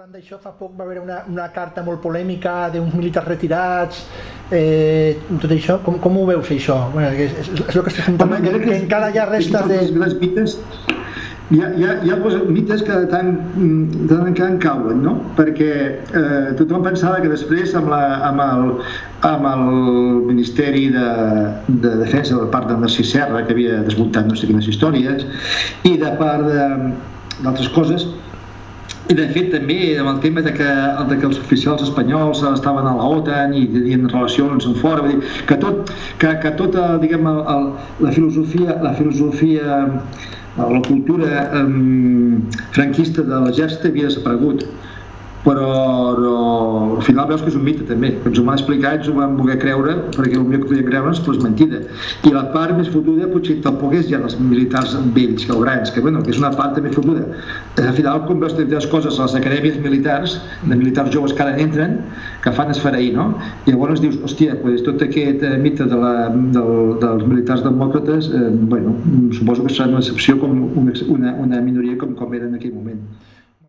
parlant d'això, fa poc va haver una, una carta molt polèmica d'uns militars retirats, eh, tot això, com, com ho veus això? Bueno, és, és, és el que estàs comentant, que, que encara hi ha restes de... Les mites, hi ha, hi ha, hi ha mites que tant, tant en tant cauen, no? Perquè eh, tothom pensava que després amb, la, amb, el, amb el Ministeri de, de Defensa de part de Narcís Serra, que havia desmuntat no sé quines històries, i de part d'altres coses, i de fet també amb el tema de que, de que els oficials espanyols estaven a la OTAN i tenien relacions en fora, dir, que, tot, que, que tota diguem, el, el, la filosofia, la filosofia la cultura eh, franquista de l'exèrcit havia desaparegut. Però, però al final veus que és un mite també, ens ho van explicar ens ho van voler creure perquè el millor que podien creure però és mentida. I la part més fotuda potser tampoc és ja els militars vells que grans, que, bueno, que és una part també fotuda. Al final com veus les coses a les acadèmies militars, de militars joves que ara entren, que fan esfereir no? i llavors dius, hòstia, pues, tot aquest eh, mite de la, del, dels militars demòcrates eh, bueno, suposo que serà una excepció com una, una minoria com, com era en aquell moment